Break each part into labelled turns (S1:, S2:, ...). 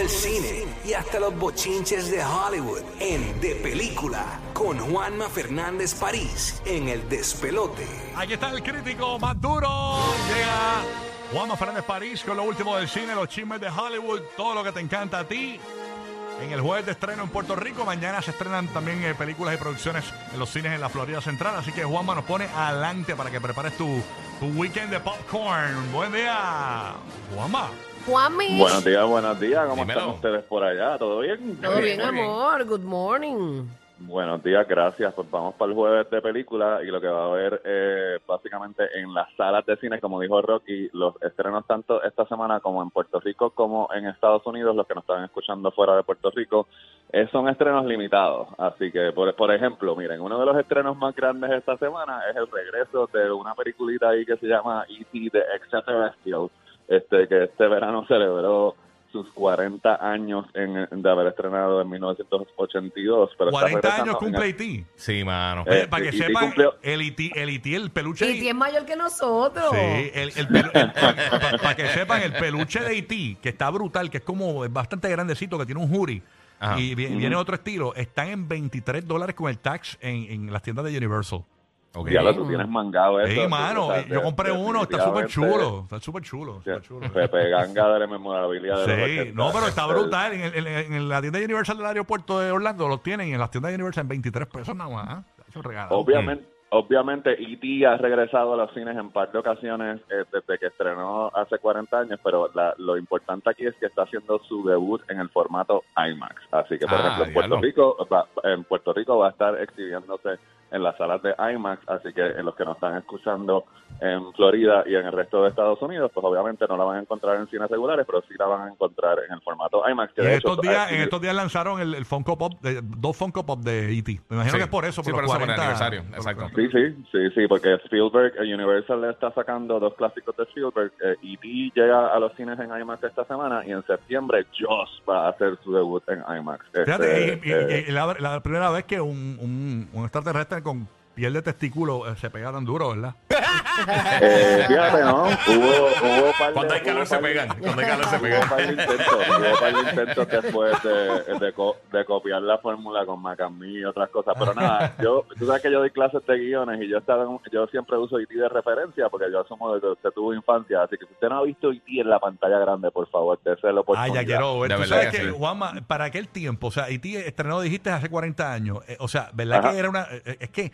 S1: del cine y hasta los bochinches de Hollywood en De Película con Juanma Fernández París en El Despelote.
S2: Aquí está el crítico más duro. Llega Juanma Fernández París con lo último del cine, los chismes de Hollywood, todo lo que te encanta a ti. En el jueves de estreno en Puerto Rico, mañana se estrenan también eh, películas y producciones en los cines en la Florida Central. Así que Juanma nos pone adelante para que prepares tu, tu weekend de popcorn. Buen día, Juanma.
S3: Juanmi.
S4: Buenos días, buenos días. ¿Cómo
S2: Dímelo.
S4: están ustedes por allá? ¿Todo bien?
S3: Todo bien. amor. Good morning.
S4: Buenos días, gracias. Pues vamos para el jueves de película y lo que va a haber eh, básicamente en las salas de cine, como dijo Rocky, los estrenos tanto esta semana como en Puerto Rico como en Estados Unidos, los que nos están escuchando fuera de Puerto Rico, eh, son estrenos limitados. Así que, por, por ejemplo, miren, uno de los estrenos más grandes esta semana es el regreso de una peliculita ahí que se llama E.T. The Extraterrestrials, este, que este verano celebró sus 40 años en, de haber estrenado en 1982. Pero está
S2: 40 años cumple Haití.
S5: Sí, mano.
S4: Eh,
S2: para que sepan,
S4: cumplió-
S2: el Haití, el Haití, el peluche.
S3: Y es mayor que nosotros.
S2: Sí, el, el para que sepan, el peluche de Haití, que está brutal, que es como es bastante grandecito, que tiene un jury,
S5: Ajá.
S2: y vi- viene otro estilo, están en 23 dólares con el tax en, en las tiendas de Universal.
S5: Ok.
S4: Diablo, tú tienes mangado eso.
S2: Ey, mano,
S4: o sea,
S2: yo compré uno, está súper chulo, está súper chulo, súper chulo.
S4: Pepe Ganga de la memorabilidad de los
S2: Sí,
S4: 80.
S2: no, pero está brutal. En, el- en- en la tienda Universal del aeropuerto de Orlando los tienen y en las tiendas de Universal en 23 pesos nada más. ¿ah? Eso regalado.
S4: Obviamente, obviamente E.T. ha regresado a los cines en par de ocasiones eh, desde que estrenó hace 40 años, pero la- lo importante aquí es que está haciendo su debut en el formato IMAX. Así que, por
S5: Ah,
S4: ejemplo, en Puerto. Rico, va, en Puerto Rico va a estar exhibiéndose en las salas de IMAX, así que en los que nos están escuchando en Florida y en el resto de Estados Unidos, pues obviamente no la van a encontrar en cines regulares, pero sí la van a encontrar en el formato IMAX. Que
S2: Y en
S4: de hecho,
S2: estos, días, en
S4: eh,
S2: estos días lanzaron el, el Funko Pop, de- dos Funko Pop de E.T. Me imagino
S5: Sí.
S2: que es por eso,
S5: Sí,
S2: por,
S5: por
S2: los
S5: eso, por el
S2: 40
S5: aniversario,
S2: por
S5: exacto.
S2: 40.
S4: Sí, sí, sí, sí, porque Spielberg, eh, Universal le está sacando dos clásicos de Spielberg. Eh, E.T. llega a los cines en IMAX esta semana y en septiembre Joss va a hacer su debut en IMAX.
S2: Fíjate,
S4: Este,
S2: y-
S4: eh,
S2: y la, la primera vez que un, un, un extraterrestre con piel de testículo eh, se pega tan duro, ¿verdad?
S4: eh, fíjate, ¿no? Hubo, hubo par de-
S5: Cuando hay calor
S4: hubo
S5: se
S4: par de-
S5: pegan. Cuando hay calor se
S4: Hubo
S5: pegan.
S4: par de intentos, hubo par de intentos después de, de, co- de copiar la fórmula con Macamí y otras cosas, pero nada, yo, tú sabes que yo doy clases de guiones y yo estaba en- yo siempre uso IT de referencia porque yo asumo desde que usted tuvo infancia, así que si usted no ha visto IT en la pantalla grande, por favor, déselo por
S2: Ah, ya quiero ver.
S5: De
S2: Tú
S5: verdad
S2: sabes
S5: que
S2: que,
S5: sí.
S2: Juanma, para aquel tiempo, o sea, E.T. estrenó, dijiste, hace 40 años. eh, o sea, ¿verdad
S4: Ajá.
S2: que era una... eh, es que...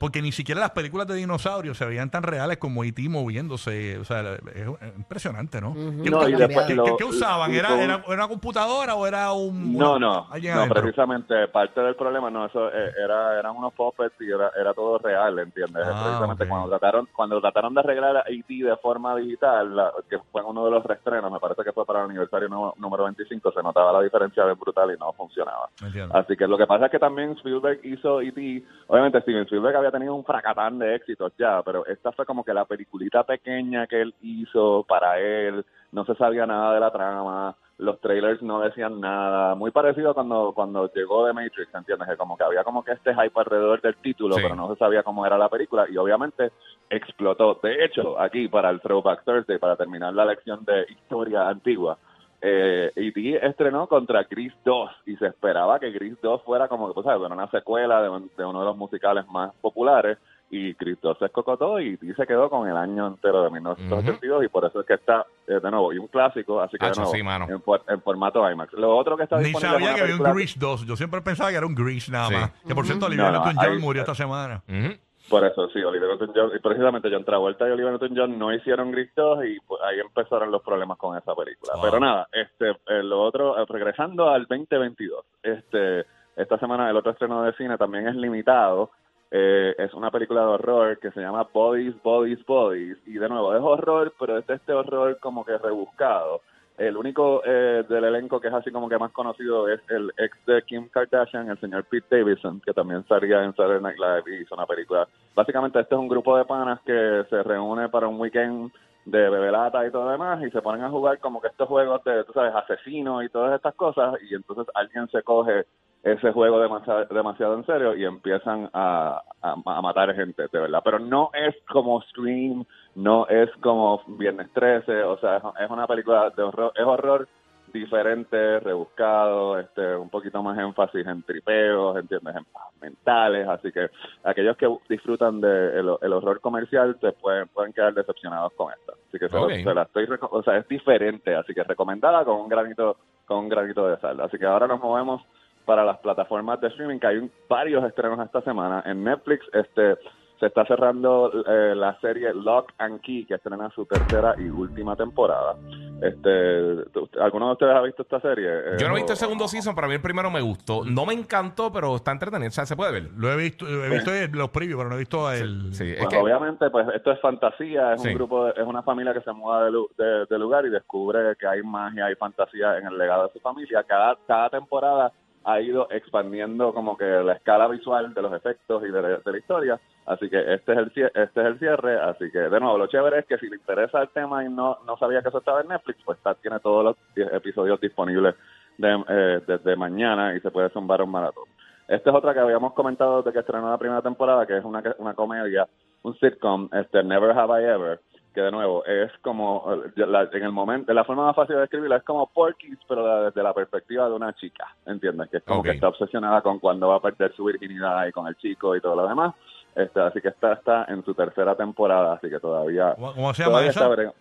S2: Porque ni siquiera las películas de dinosaurios se veían tan reales como E.T. moviéndose. O sea, es, es impresionante, ¿no? ¿Qué,
S4: No,
S2: qué-
S4: y
S2: qué-
S4: después
S2: qué-
S4: lo-
S2: qué- qué usaban? ¿Era,
S4: hizo-
S2: era, era una computadora o era un...
S4: No,
S2: una-
S4: no, no, precisamente parte del problema, no, eso eh, era, eran unos puppets y era, era todo real, ¿entiendes?
S2: Ah,
S4: precisamente cuando trataron, cuando trataron de arreglar a E.T. de forma digital, la- que fue uno de los reestrenos, me parece que fue para el aniversario número 25, se notaba la diferencia bien brutal y no funcionaba.
S2: Entiendo.
S4: Así que lo que pasa es que también Spielberg hizo E.T., obviamente Steven Spielberg había tenido un fracatán de éxitos ya, pero esta fue como que la peliculita pequeña que él hizo para él, no se sabía nada de la trama, los trailers no decían nada, muy parecido a cuando, cuando llegó The Matrix, ¿entiendes? Que como que había como que este hype alrededor del título,
S5: Sí.
S4: pero no se sabía cómo era la película y obviamente explotó. De hecho, aquí para el Throwback Thursday, para terminar la lección de historia antigua, eh, E.T. estrenó contra Gris 2 y se esperaba que Gris 2 fuera como que, pues, ¿sabes? Una secuela de, un- de uno de los musicales más populares y Gris 2 se escocotó y E.T. se quedó con el año entero de 1982 y por eso es que está eh, de nuevo y un clásico, así que de
S5: Hacho,
S4: nuevo
S5: sí, mano.
S4: en, for- en formato IMAX. Lo otro que está
S2: Ni
S4: disponible
S2: sabía que había un Grease 2. Yo siempre pensaba que era un Grease nada
S5: Sí.
S2: más. Que por cierto, Olivia
S4: No, no,
S2: Newton-John
S4: ahí-
S2: murió esta semana.
S5: Ujú.
S4: Por eso, sí, Oliver Newton-John, y precisamente John Travolta y Oliver Newton-John no hicieron Gris 2 y pues, ahí empezaron los problemas con esa película.
S2: Wow.
S4: Pero nada, este, eh, lo otro, eh, regresando al 2022, este, esta semana el otro estreno de cine también es limitado, eh, es una película de horror que se llama Bodies, Bodies, Bodies, y de nuevo es horror, pero es este horror como que rebuscado. El único eh, del elenco que es así como que más conocido es el ex de Kim Kardashian, el señor Pete Davidson, que también salía en Saturday Night Live y hizo una película. Básicamente este es un grupo de panas que se reúne para un weekend de bebelata y todo lo demás y se ponen a jugar como que estos juegos de, tú sabes, asesinos y todas estas cosas y entonces alguien se coge ese juego demasiado, demasiado en serio y empiezan a, a, a matar gente, de verdad. Pero no es como Scream, no es como Viernes 13, o sea, es, una película de horror, es horror diferente, rebuscado, este, un poquito más énfasis en tripeos, ¿entiendes? En mentales, así que aquellos que disfrutan del de el horror comercial se pueden, pueden quedar decepcionados con esta. Así que se, lo-
S5: Ok.
S4: se la estoy, o sea, es diferente, así que recomendada con un granito, con un granito de sal. Así que ahora nos movemos para las plataformas de streaming, que hay varios estrenos esta semana. En Netflix, este se está cerrando eh, la serie Lock and Key, que estrena su tercera y última temporada. Este, ¿tú- ¿Alguno de ustedes ha visto esta serie? Eh,
S5: Yo no he visto el segundo season, pero a mí el primero me gustó. No me encantó, pero está entretenido. O sea, se puede ver.
S2: Lo he visto, he visto los previews, pero no he visto el.
S5: Sí, es
S4: Pues
S5: que.
S4: obviamente, pues esto es fantasía, es
S5: Sí.
S4: un grupo, de- es una familia que se muda de, lu- de- de lugar y descubre que hay magia, hay fantasía en el legado de su familia. Cada, cada temporada ha ido expandiendo como que la escala visual de los efectos y de, la- de la historia. Así que este es el cie- este es el cierre. Así que de nuevo, lo chévere es que si le interesa el tema y no, no sabía que eso estaba en Netflix, pues está, tiene todos los episodios disponibles de- eh, desde mañana y se puede zumbar un maratón. Esta es otra que habíamos comentado desde que estrenó la primera temporada, que es una, una comedia, un sitcom, este Never Have I Ever, que de nuevo es como, eh, la- en el momento, la forma más fácil de describirla es como Porky's, pero la- desde la perspectiva de una chica, ¿entiendes? Que es como que está obsesionada con cuando va a perder su virginidad y con el chico y todo lo demás. Este, así que esta está en su tercera temporada, así que todavía...
S2: ¿Cómo, se llama esa?
S4: está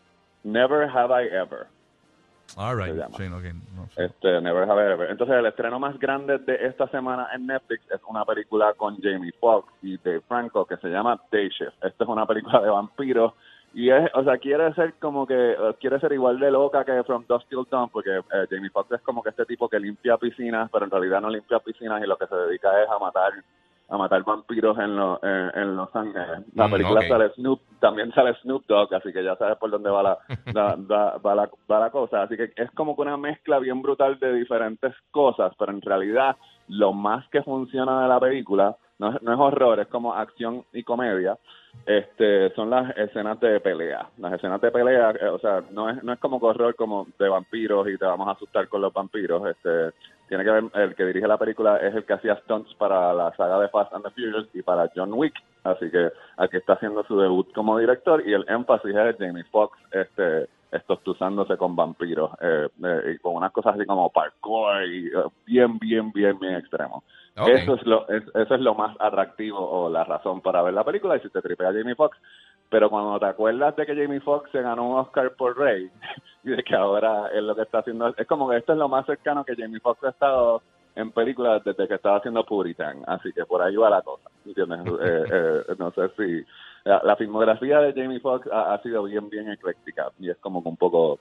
S4: Never Have I Ever.
S2: All right. Sí, no sé.
S4: Este, Never Have I Ever. Entonces, el estreno más grande de esta semana en Netflix es una película con Jamie Foxx y Dave Franco que se llama Day Shift. Esta es una película de vampiros y es, o sea, quiere ser como que, quiere ser igual de loca que From Dusk Till Dawn porque eh, Jamie Foxx es como que este tipo que limpia piscinas, pero en realidad no limpia piscinas y lo que se dedica es a matar a matar vampiros en, lo- en, en Los Ángeles. La
S5: Mm,
S4: película sale Snoop, también sale Snoop Dogg, así que ya sabes por dónde va la, la- va la, va la cosa. Así que es como que una mezcla bien brutal de diferentes cosas, pero en realidad lo más que funciona de la película no es, no es horror, es como acción y comedia. Este, son las escenas de pelea. Las escenas de pelea, eh, o sea, no es, no es como horror como de vampiros y te vamos a asustar con los vampiros. Este, tiene que ver, el que dirige la película es el que hacía stunts para la saga de Fast and the Furious y para John Wick. Así que aquí está haciendo su debut como director y el énfasis es Jamie Foxx, este, estostuzándose con vampiros eh, eh, y con unas cosas así como parkour y eh, bien, bien, bien, bien extremo. Eso es lo es- eso es lo más atractivo o la razón para ver la película y si te tripea Jamie Foxx. Pero cuando te acuerdas de que Jamie Foxx se ganó un Oscar por Rey y de que ahora es lo que está haciendo, es como que esto es lo más cercano que Jamie Foxx ha estado en películas desde que estaba haciendo Puritan, así que por ahí va la cosa, ¿entiendes? Eh, eh, no sé si la, la filmografía de Jamie Foxx ha, ha sido bien, bien ecléctica y es como que un poco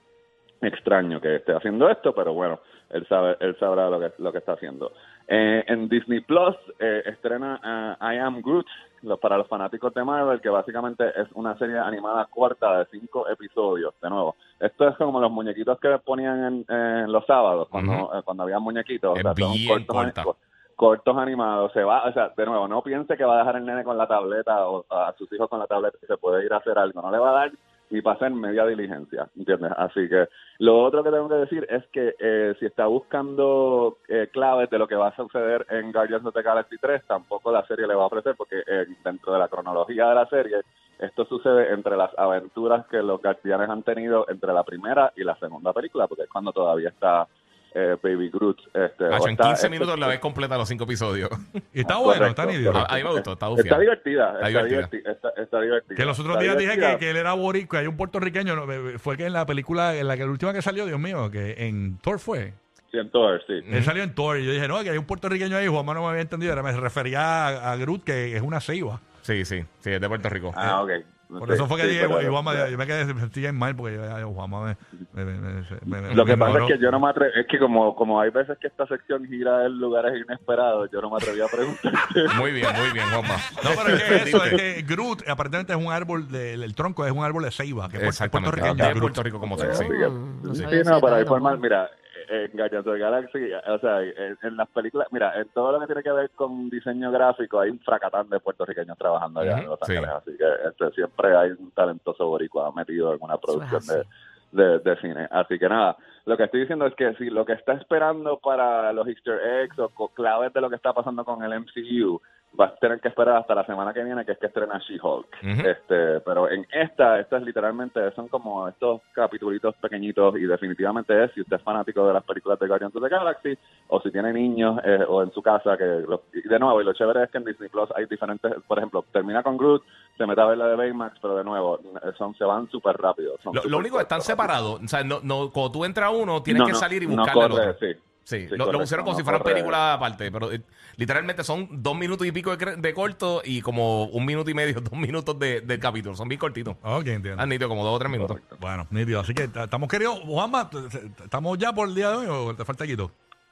S4: extraño que esté haciendo esto, pero bueno, él sabe, él sabrá lo que, lo que está haciendo. Eh, en Disney Plus eh, estrena eh, I Am Groot lo- para los fanáticos de Marvel, que básicamente es una serie animada corta de cinco episodios. De nuevo, esto es como los muñequitos que ponían en, en los sábados cuando, eh, cuando había muñequitos.
S5: Es
S4: son
S5: bien
S4: cortos, cortos animados. Se va, o sea, de nuevo, no piense que va a dejar el nene con la tableta o a sus hijos con la tableta y se puede ir a hacer algo. No le va a dar ni hacer media diligencia, ¿entiendes? Así que lo otro que tengo que decir es que eh, si está buscando eh, claves de lo que va a suceder en Guardians of the Galaxy 3, tampoco la serie le va a ofrecer porque eh, dentro de la cronología de la serie esto sucede entre las aventuras que los guardianes han tenido entre la primera y la segunda película, porque es cuando todavía está eh, Baby Groot. Este,
S5: en
S4: está-
S5: 15
S4: este-
S5: minutos la vez completa los cinco episodios.
S2: Y está
S4: Ah,
S2: bueno,
S4: correcto,
S2: está nítido.
S5: A, mí me gustó, está
S4: Está
S5: bufiado.
S4: divertida,
S5: Está
S4: está,
S5: divertida.
S4: está, está divertida.
S2: Que los otros
S4: Está
S2: días dije que, que él era boricua. Hay un puertorriqueño, no, eh, fue que en la película, en la que la última que salió, Dios mío, que en Thor fue.
S4: Sí, en Thor, sí.
S2: Él salió en Thor y yo dije, no, que hay un puertorriqueño ahí, Juanma no me había entendido, era, me refería a, a Groot, que es una ceiba.
S5: Sí, sí, sí, es de Puerto Rico.
S4: Ah, ok.
S2: Por eso fue que
S4: sí,
S2: dije,
S4: pero-
S2: yo me quedé me sentí mal porque yo, Juanma me, me, me- me- me-
S4: Lo
S2: me
S4: que pasa es que yo no me atrevo, es que como, como hay veces que esta sección gira en lugares inesperados, yo no me atreví a preguntar.
S5: Muy bien, muy bien, Juanma.
S2: No, pero es que eso, es que Groot aparentemente es un árbol, de, el tronco es un árbol de ceiba, que es puertorriqueño.
S5: Puerto Rico como tal, sí.
S4: Sí, no, para informar, mira, en Guardians of the Galaxy, o sea, en, en las películas, mira, en todo lo que tiene que ver con diseño gráfico, hay un fracatán de puertorriqueños trabajando allá en Los
S5: sí.
S4: Ángeles, así que este, siempre hay un talentoso boricua metido en una producción de, de, de cine. Así que nada, lo que estoy diciendo es que si lo que está esperando para los easter eggs o claves de lo que está pasando con el MCU vas a tener que esperar hasta la semana que viene, que es que estrena She-Hulk. Este, pero en esta, esta es literalmente, son como estos capitulitos pequeñitos y definitivamente es, si usted es fanático de las películas de Guardians of the Galaxy o si tiene niños eh, o en su casa, que lo- y de nuevo, y lo chévere es que en Disney Plus hay diferentes, por ejemplo, termina con Groot, se mete a ver la de Baymax, pero de nuevo, eh, son, se van súper rápido. son
S5: Lo, lo
S4: súper
S5: único que están separados. O sea, no, no, cuando tú entras uno, tienes
S4: No,
S5: que
S4: no,
S5: salir y
S4: no
S5: buscarle al
S4: corre,
S5: otro.
S4: sí.
S5: Sí,
S4: Sí,
S5: lo, pusieron como
S4: no
S5: si fueran películas aparte, pero eh, literalmente son dos minutos y pico de, cre- de corto y como un minuto y medio, dos minutos de, del capítulo. Son bien cortitos.
S2: Ok, entiendo.
S5: Han nítido como dos o tres minutos.
S2: Bueno, nítido. Así que estamos queridos. Juanma, ¿estamos ya por el día de hoy o te falta quito?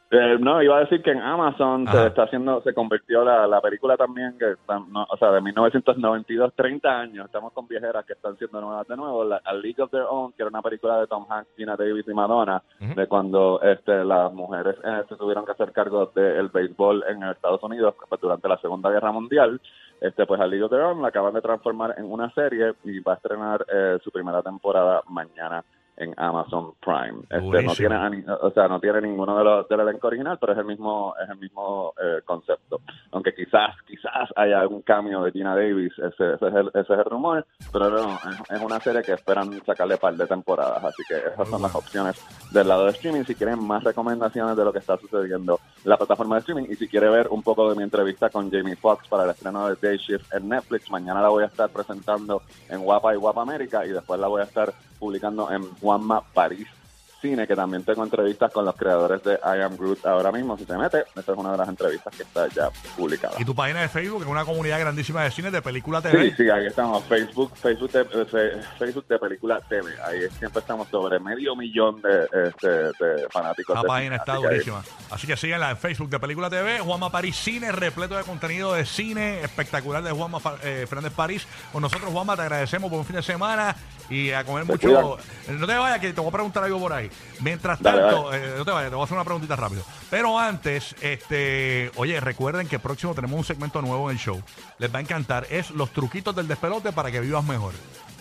S4: Eh, no, iba a decir que en Amazon
S2: Ajá.
S4: se está haciendo, se convirtió la, la película también, que está- no, o sea, de 1992, 30 años, estamos con viejeras que están siendo nuevas de nuevo, la, A League of Their Own, que era una película de Tom Hanks, Gina Davis y Madonna, de cuando este, las mujeres eh, se tuvieron que hacer cargo del béisbol en Estados Unidos pues, durante la Segunda Guerra Mundial. Este, pues A League of Their Own la acaban de transformar en una serie y va a estrenar eh, su primera temporada mañana en Amazon Prime. Este, no tiene, o sea, no tiene ninguno de los del elenco original, pero es el mismo, es el mismo eh, concepto. Haya algún cambio de Gina Davis, ese, ese es, el, ese es el rumor, pero no, es, es una serie que esperan sacarle par de temporadas, así que esas son las opciones del lado de streaming. Si quieren más recomendaciones de lo que está sucediendo en la plataforma de streaming y si quiere ver un poco de mi entrevista con Jamie Foxx para el estreno de Day Shift en Netflix, mañana la voy a estar presentando en Guapa y Guapa América y después la voy a estar publicando en Juanma París Cine, que también tengo entrevistas con los creadores de I Am Groot ahora mismo. Si se mete, esta es una de las entrevistas que está ya publicada.
S2: Y tu página de Facebook, que es una comunidad grandísima de cine, de película
S4: Sí,
S2: TV.
S4: sí, ahí estamos. Facebook, Facebook de, eh, Facebook de película TV. Ahí siempre estamos sobre medio millón de, este, de fanáticos.
S2: La
S4: de
S2: página
S4: cine,
S2: está
S4: así que
S2: durísima. Así que síguenla en Facebook de Película TV. Juanma París Cine, repleto de contenido de cine espectacular de Juanma eh, Fernández París. Con nosotros, Juanma, te agradecemos por un fin de semana y a comer
S4: Te
S2: mucho.
S4: cuidan.
S2: No te vayas, que te voy a preguntar algo por ahí. Mientras
S4: Dale,
S2: tanto, eh, no te vayas, te voy a hacer una preguntita rápido. Pero antes, este, oye, recuerden que próximo tenemos un segmento nuevo en el show. Les va a encantar. Es los truquitos del despelote para que vivas mejor.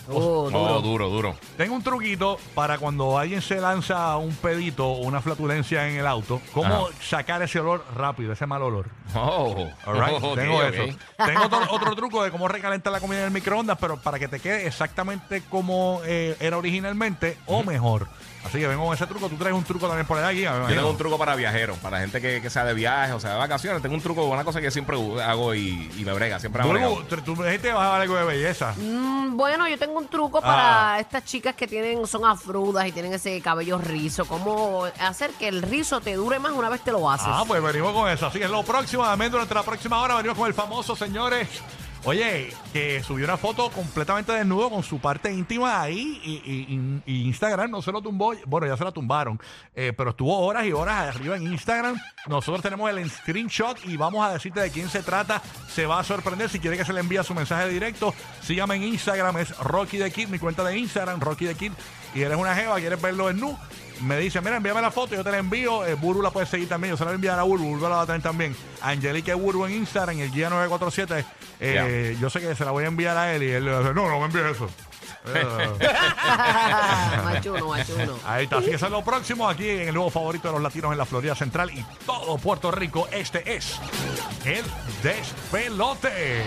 S3: Oh, duro.
S5: Duro, duro.
S2: Tengo un truquito para cuando alguien se lanza un pedito o una flatulencia en el auto, cómo
S5: Ajá.
S2: sacar ese olor rápido, ese mal olor.
S5: Oh,
S2: All right, tengo eso. Tengo otro, otro truco de cómo recalentar la comida en el microondas, pero para que te quede exactamente como eh, era originalmente o mejor. Así que vengo con ese truco. Tú traes un truco también por ahí.
S5: Yo tengo un truco para viajeros, para gente que, que sea de viaje o sea de vacaciones. Tengo un truco, una cosa que siempre hago y, y me brega, siempre me brega.
S2: Tú, tú que vas a dar algo de belleza.
S3: Mm, bueno, yo tengo un truco
S2: Ah.
S3: para estas chicas que tienen, son afrudas y tienen ese cabello rizo. ¿Cómo hacer que el rizo te dure más una vez te lo haces?
S2: Ah, pues venimos con eso. Así que lo próximo, también durante la próxima hora, venimos con el famoso, señores. Oye, que subió una foto completamente desnudo con su parte íntima ahí y, Instagram no se lo tumbó. Bueno, ya se la tumbaron, eh, pero estuvo horas y horas arriba en Instagram. Nosotros tenemos el screenshot y vamos a decirte de quién se trata. Se va a sorprender. Si quiere que se le envíe su mensaje directo, sígame en Instagram. Es Rocky the Kid, mi cuenta de Instagram, Rocky the Kid. Y eres una jeva, quieres verlo en nu. Me dice, mira, envíame la foto, yo te la envío. Eh, Buru la puedes seguir también. Yo se la voy a enviar a Buru. Buru la va a tener también. Angelique Buru en Instagram, el guía 947. Eh, Yo sé que se la voy a enviar a él y él le va a decir, no, no me envíes eso.
S3: Machuno, machuno.
S2: Ahí está. Así que eso es lo próximo aquí en el nuevo favorito de los latinos en la Florida Central y todo Puerto Rico. Este es el despelote.